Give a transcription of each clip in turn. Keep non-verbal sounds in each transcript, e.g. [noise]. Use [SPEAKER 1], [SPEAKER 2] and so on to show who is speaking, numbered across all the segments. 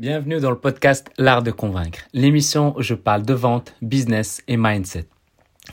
[SPEAKER 1] Bienvenue dans le podcast L'Art de Convaincre, l'émission où je parle de vente, business et mindset.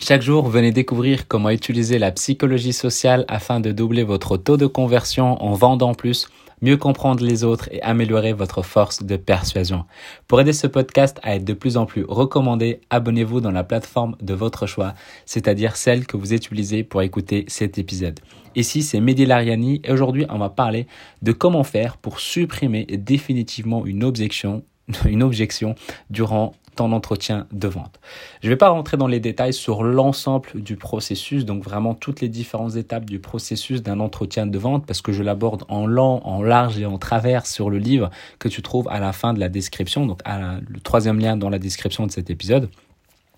[SPEAKER 1] Chaque jour, venez découvrir comment utiliser la psychologie sociale afin de doubler votre taux de conversion en vendant plus mieux comprendre les autres et améliorer votre force de persuasion. Pour aider ce podcast à être de plus en plus recommandé, abonnez-vous dans la plateforme de votre choix, c'est-à-dire celle que vous utilisez pour écouter cet épisode. Ici, c'est Mehdi Lariani et aujourd'hui, on va parler de comment faire pour supprimer définitivement une objection, [laughs] une objection durant ton entretien de vente. Je ne vais pas rentrer dans les détails sur l'ensemble du processus, donc vraiment toutes les différentes étapes du processus d'un entretien de vente, parce que je l'aborde en long, en large et en travers sur le livre que tu trouves à la fin de la description, donc le troisième lien dans la description de cet épisode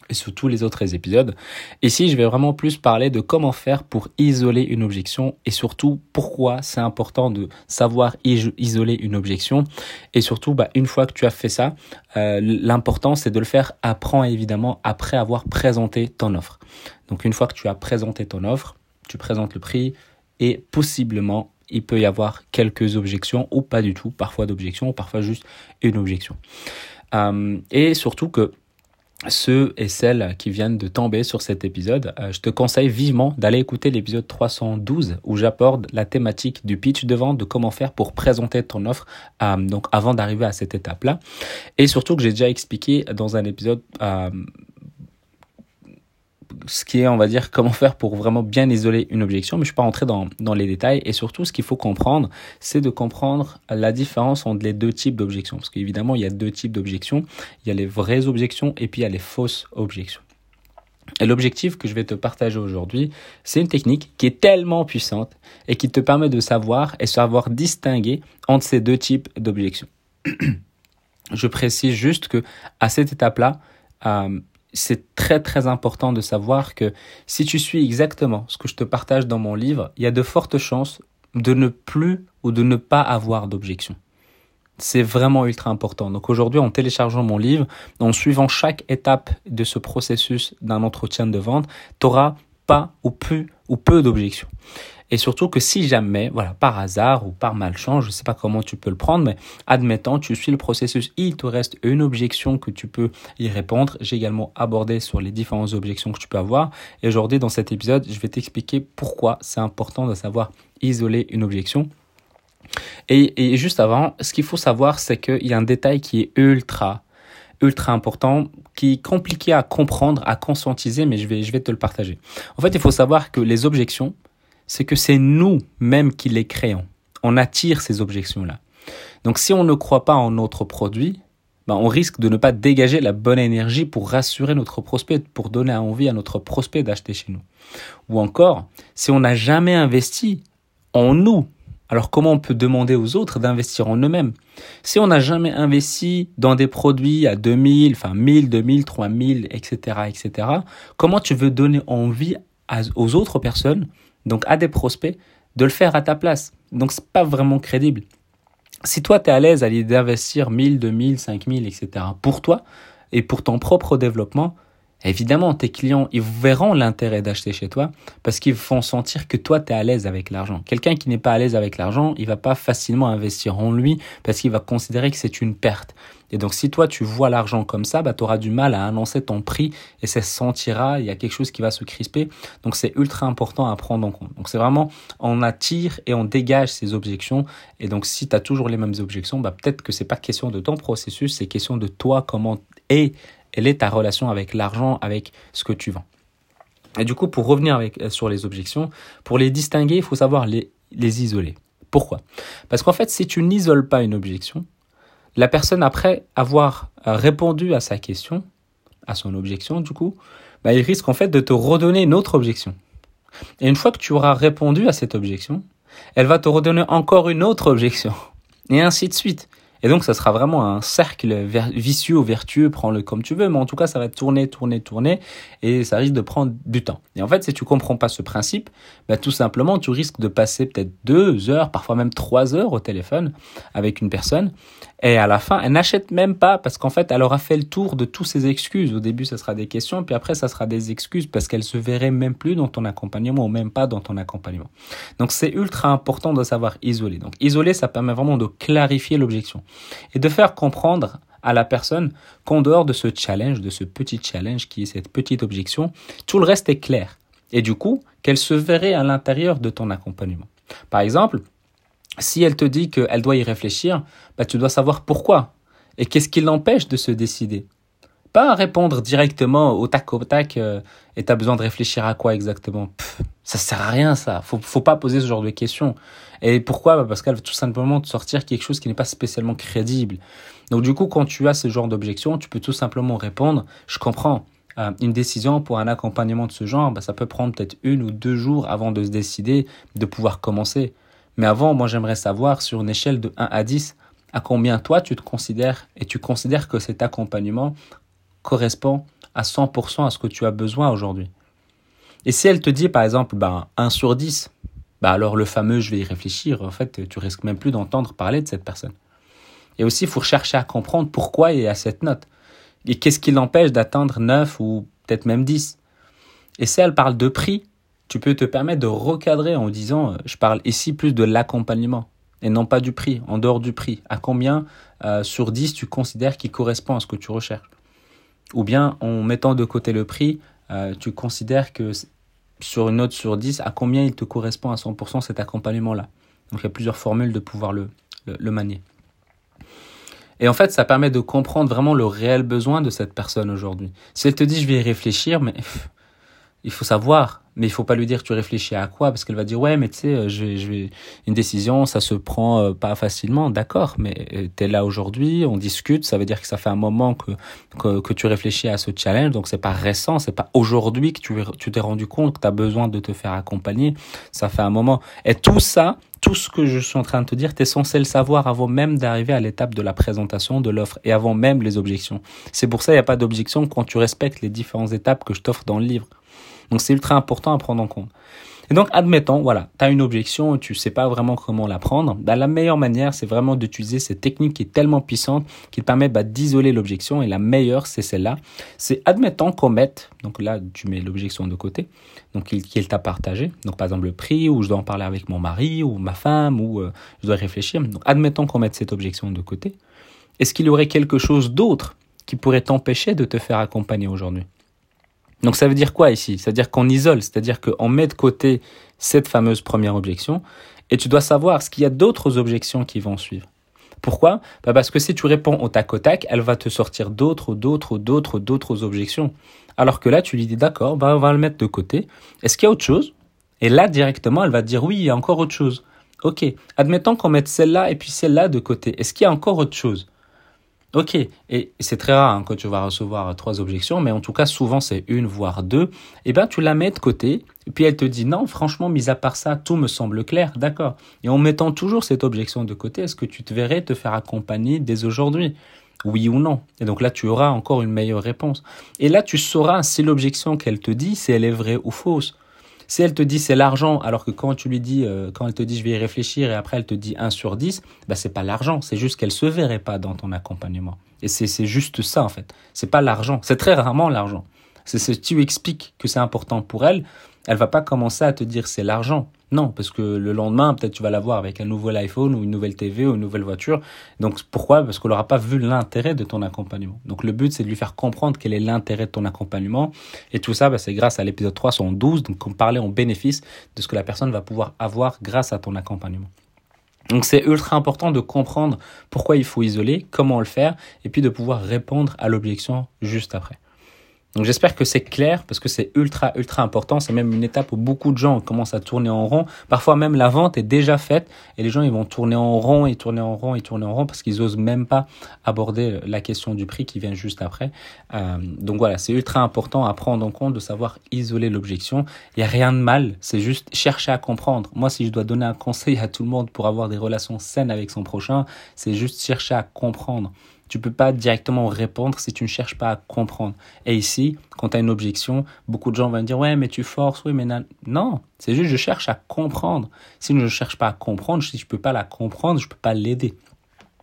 [SPEAKER 1] et sur tous les autres épisodes. Ici, je vais vraiment plus parler de comment faire pour isoler une objection et surtout pourquoi c'est important de savoir isoler une objection. Et surtout, bah, une fois que tu as fait ça, euh, l'important c'est de le faire apprends évidemment après avoir présenté ton offre. Donc une fois que tu as présenté ton offre, tu présentes le prix et possiblement il peut y avoir quelques objections ou pas du tout, parfois d'objections, parfois juste une objection. Euh, et surtout que ceux et celles qui viennent de tomber sur cet épisode, euh, je te conseille vivement d'aller écouter l'épisode 312 où j'apporte la thématique du pitch de vente, de comment faire pour présenter ton offre euh, donc avant d'arriver à cette étape-là. Et surtout que j'ai déjà expliqué dans un épisode euh, ce qui est, on va dire, comment faire pour vraiment bien isoler une objection, mais je ne suis pas rentrer dans, dans les détails. Et surtout, ce qu'il faut comprendre, c'est de comprendre la différence entre les deux types d'objections. Parce qu'évidemment, il y a deux types d'objections. Il y a les vraies objections et puis il y a les fausses objections. Et l'objectif que je vais te partager aujourd'hui, c'est une technique qui est tellement puissante et qui te permet de savoir et savoir distinguer entre ces deux types d'objections. [clears throat] je précise juste que à cette étape-là, euh, c'est très très important de savoir que si tu suis exactement ce que je te partage dans mon livre, il y a de fortes chances de ne plus ou de ne pas avoir d'objection. C'est vraiment ultra important. Donc aujourd'hui, en téléchargeant mon livre, en suivant chaque étape de ce processus d'un entretien de vente, tu auras pas ou peu ou peu d'objections. Et surtout que si jamais, voilà, par hasard ou par malchance, je ne sais pas comment tu peux le prendre, mais admettons, tu suis le processus, il te reste une objection que tu peux y répondre. J'ai également abordé sur les différentes objections que tu peux avoir. Et aujourd'hui, dans cet épisode, je vais t'expliquer pourquoi c'est important de savoir isoler une objection. Et, et juste avant, ce qu'il faut savoir, c'est qu'il y a un détail qui est ultra ultra important, qui est compliqué à comprendre, à conscientiser, mais je vais, je vais te le partager. En fait, il faut savoir que les objections, c'est que c'est nous-mêmes qui les créons. On attire ces objections-là. Donc si on ne croit pas en notre produit, ben on risque de ne pas dégager la bonne énergie pour rassurer notre prospect, pour donner envie à notre prospect d'acheter chez nous. Ou encore, si on n'a jamais investi en nous, alors comment on peut demander aux autres d'investir en eux-mêmes? Si on n'a jamais investi dans des produits à 2000, enfin 1000, 2000, 3000, etc., etc., comment tu veux donner envie aux autres personnes donc à des prospects, de le faire à ta place. Donc c'est pas vraiment crédible. Si toi tu es à l'aise à l'idée d'investir 1000, 2000, 5000, etc. pour toi et pour ton propre développement, évidemment tes clients ils verront l'intérêt d'acheter chez toi parce qu'ils vont sentir que toi tu es à l'aise avec l'argent. Quelqu'un qui n'est pas à l'aise avec l'argent, il va pas facilement investir en lui parce qu'il va considérer que c'est une perte. Et donc, si toi, tu vois l'argent comme ça, bah, tu auras du mal à annoncer ton prix et ça se sentira, il y a quelque chose qui va se crisper. Donc, c'est ultra important à prendre en compte. Donc, c'est vraiment, on attire et on dégage ces objections. Et donc, si tu as toujours les mêmes objections, bah, peut-être que c'est pas question de ton processus, c'est question de toi, comment est, elle est ta relation avec l'argent, avec ce que tu vends. Et du coup, pour revenir avec, euh, sur les objections, pour les distinguer, il faut savoir les, les isoler. Pourquoi? Parce qu'en fait, si tu n'isoles pas une objection, la personne, après avoir euh, répondu à sa question, à son objection du coup, bah, il risque en fait de te redonner une autre objection. Et une fois que tu auras répondu à cette objection, elle va te redonner encore une autre objection. [laughs] Et ainsi de suite. Et donc, ça sera vraiment un cercle vicieux ou vertueux, prends-le comme tu veux, mais en tout cas, ça va tourner, tourner, tourner, et ça risque de prendre du temps. Et en fait, si tu comprends pas ce principe, bah, tout simplement, tu risques de passer peut-être deux heures, parfois même trois heures au téléphone avec une personne, Et à la fin, elle n'achète même pas parce qu'en fait, elle aura fait le tour de toutes ses excuses. Au début, ça sera des questions, puis après, ça sera des excuses parce qu'elle se verrait même plus dans ton accompagnement ou même pas dans ton accompagnement. Donc, c'est ultra important de savoir isoler. Donc, isoler, ça permet vraiment de clarifier l'objection et de faire comprendre à la personne qu'en dehors de ce challenge, de ce petit challenge qui est cette petite objection, tout le reste est clair. Et du coup, qu'elle se verrait à l'intérieur de ton accompagnement. Par exemple, si elle te dit qu'elle doit y réfléchir, bah, tu dois savoir pourquoi. Et qu'est-ce qui l'empêche de se décider? Pas répondre directement au tac au tac euh, et tu as besoin de réfléchir à quoi exactement? Ça ça sert à rien ça. Faut, faut pas poser ce genre de questions. Et pourquoi? Bah, Parce qu'elle veut tout simplement te sortir quelque chose qui n'est pas spécialement crédible. Donc du coup, quand tu as ce genre d'objection, tu peux tout simplement répondre, je comprends. Euh, une décision pour un accompagnement de ce genre, bah, ça peut prendre peut-être une ou deux jours avant de se décider de pouvoir commencer. Mais avant, moi, j'aimerais savoir sur une échelle de 1 à 10, à combien toi tu te considères et tu considères que cet accompagnement correspond à 100% à ce que tu as besoin aujourd'hui? Et si elle te dit par exemple ben, 1 sur 10, bah alors le fameux je vais y réfléchir, en fait, tu risques même plus d'entendre parler de cette personne. Et aussi, il faut chercher à comprendre pourquoi il y a cette note. Et qu'est-ce qui l'empêche d'atteindre 9 ou peut-être même 10. Et si elle parle de prix, tu peux te permettre de recadrer en disant, euh, je parle ici plus de l'accompagnement et non pas du prix, en dehors du prix. À combien euh, sur 10 tu considères qu'il correspond à ce que tu recherches? Ou bien en mettant de côté le prix, euh, tu considères que sur une note sur 10, à combien il te correspond à 100% cet accompagnement-là? Donc il y a plusieurs formules de pouvoir le, le, manier. Et en fait, ça permet de comprendre vraiment le réel besoin de cette personne aujourd'hui. Si elle te dit je vais y réfléchir, mais il faut savoir mais il faut pas lui dire tu réfléchis à quoi parce qu'elle va dire ouais mais tu sais euh, je je une décision ça se prend euh, pas facilement d'accord mais euh, tu es là aujourd'hui on discute ça veut dire que ça fait un moment que que, tu réfléchis à ce challenge donc c'est pas récent c'est pas aujourd'hui que tu tu t'es rendu compte que tu as besoin de te faire accompagner ça fait un moment et tout ça tout ce que je suis en train de te dire, tu es censé le savoir avant même d'arriver à l'étape de la présentation de l'offre et avant même les objections. C'est pour ça qu'il n'y a pas d'objection quand tu respectes les différentes étapes que je t'offre dans le livre. Donc c'est ultra important à prendre en compte. Et donc, admettons, voilà, tu as une objection et tu sais pas vraiment comment la prendre. Bah, la meilleure manière, c'est vraiment d'utiliser cette technique qui est tellement puissante qui te permet bah, d'isoler l'objection. Et la meilleure, c'est celle-là. C'est admettons qu'on mette, donc là, tu mets l'objection de côté, donc qu'il t'a partagé. Donc, par exemple, le prix, ou je dois en parler avec mon mari, ou ma femme, ou euh, je dois réfléchir. Donc, admettons qu'on mette cette objection de côté. Est-ce qu'il y aurait quelque chose d'autre qui pourrait t'empêcher de te faire accompagner aujourd'hui? Donc ça veut dire quoi ici? C'est-à-dire qu'on isole, c'est-à-dire qu'on met de côté cette fameuse première objection et tu dois savoir ce qu'il y a d'autres objections qui vont suivre. Pourquoi? Bah Parce que si tu réponds au tac au tac, elle va te sortir d'autres, d'autres, d'autres, d'autres objections. Alors que là, tu lui dis d'accord, bah on va le mettre de côté. Est-ce qu'il y a autre chose? Et là, directement, elle va te dire oui, il y a encore autre chose. Ok, admettons qu'on mette celle-là et puis celle-là de côté. Est-ce qu'il y a encore autre chose? Ok, et c'est très rare hein, quand tu vas recevoir trois objections, mais en tout cas souvent c'est une voire deux. Et eh ben tu la mets de côté, et puis elle te dit non, franchement, mis à part ça, tout me semble clair, d'accord. Et en mettant toujours cette objection de côté, est-ce que tu te verrais te faire accompagner dès aujourd'hui? Oui ou non? Et donc là, tu auras encore une meilleure réponse. Et là, tu sauras si l'objection qu'elle te dit, si elle est vraie ou fausse. Si elle te dit c'est l'argent, alors que quand tu lui dis, euh, quand elle te dit je vais y réfléchir et après elle te dit 1 sur 10, bah c'est pas l'argent, c'est juste qu'elle se verrait pas dans ton accompagnement. Et c'est juste ça en fait. C'est pas l'argent, c'est très rarement l'argent. C'est tu expliques que c'est important pour elle, elle va pas commencer à te dire c'est l'argent. Non, parce que le lendemain, peut-être tu vas l'avoir avec un nouvel iPhone ou une nouvelle TV ou une nouvelle voiture. Donc pourquoi? Parce qu'on n'aura pas vu l'intérêt de ton accompagnement. Donc le but, c'est de lui faire comprendre quel est l'intérêt de ton accompagnement. Et tout ça, bah, c'est grâce à l'épisode 312, donc on parlait en bénéfice de ce que la personne va pouvoir avoir grâce à ton accompagnement. Donc c'est ultra important de comprendre pourquoi il faut isoler, comment le faire, et puis de pouvoir répondre à l'objection juste après. Donc j'espère que c'est clair parce que c'est ultra ultra important. C'est même une étape où beaucoup de gens commencent à tourner en rond. Parfois même la vente est déjà faite et les gens ils vont tourner en rond et tourner en rond et tourner en rond parce qu'ils osent même pas aborder la question du prix qui vient juste après. Euh, donc voilà, c'est ultra important à prendre en compte de savoir isoler l'objection. Il y a rien de mal, c'est juste chercher à comprendre. Moi si je dois donner un [laughs] conseil à tout le monde pour avoir des relations saines avec son prochain, c'est juste chercher à comprendre. Tu peux pas directement répondre si tu ne cherches pas à comprendre. Et ici, quand tu as une objection, beaucoup de gens vont dire ouais mais tu forces, oui mais non. Non, c'est juste je cherche à comprendre. Si je ne cherche pas à comprendre, si je peux pas la comprendre, je peux pas l'aider.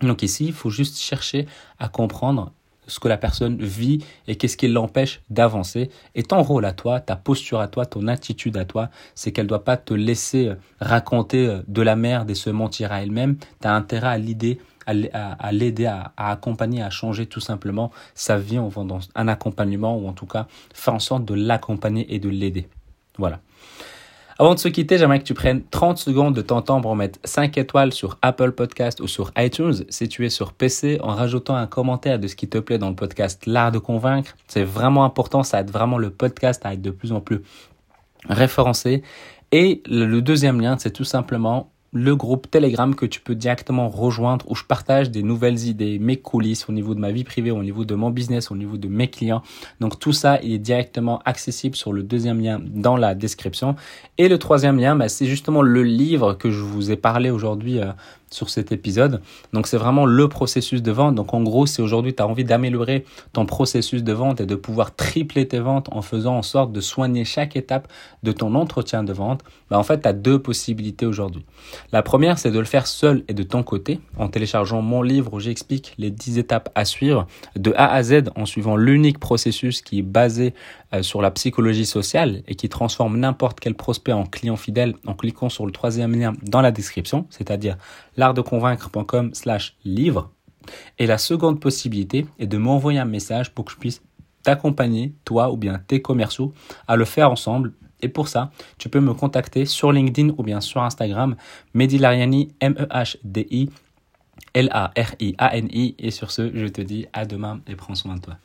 [SPEAKER 1] Donc ici, il faut juste chercher à comprendre ce que la personne vit et qu'est-ce qui l'empêche d'avancer. Et ton rôle à toi, ta posture à toi, ton attitude à toi, c'est qu'elle ne doit pas te laisser raconter de la merde et se mentir à elle-même. Tu as intérêt à l'aider à, l'aider, à, accompagner, à changer tout simplement sa vie en vendant un accompagnement ou en tout cas faire en sorte de l'accompagner et de l'aider. Voilà. Avant de se quitter, j'aimerais que tu prennes 30 secondes de ton temps pour mettre 5 étoiles sur Apple Podcast ou sur iTunes si tu es sur PC en rajoutant un commentaire de ce qui te plaît dans le podcast L'Art de Convaincre. C'est vraiment important, ça aide vraiment le podcast à être de plus en plus référencé. Et le deuxième lien, c'est tout simplement le groupe Telegram que tu peux directement rejoindre où je partage des nouvelles idées, mes coulisses au niveau de ma vie privée, au niveau de mon business, au niveau de mes clients. Donc tout ça est directement accessible sur le deuxième lien dans la description. Et le troisième lien, bah, c'est justement le livre que je vous ai parlé aujourd'hui euh, sur cet épisode. Donc c'est vraiment le processus de vente. Donc en gros, si aujourd'hui tu as envie d'améliorer ton processus de vente et de pouvoir tripler tes ventes en faisant en sorte de soigner chaque étape de ton entretien de vente, bah en fait tu as deux possibilités aujourd'hui. La première, c'est de le faire seul et de ton côté en téléchargeant mon livre où j'explique les 10 étapes à suivre de A à Z en suivant l'unique processus qui est basé euh, sur la psychologie sociale et qui transforme n'importe quel prospect en client fidèle en cliquant sur le troisième lien dans la description, c'est-à-dire l'artdeconvaincre.com slash livre. Et la seconde possibilité est de m'envoyer un message pour que je puisse t'accompagner, toi ou bien tes commerciaux, à le faire ensemble. Et pour ça, tu peux me contacter sur LinkedIn ou bien sur Instagram, Mehdi Lariani, M-E-H-D-I, L-A-R-I-A-N-I. Et sur ce, je te dis à demain et prends soin de toi.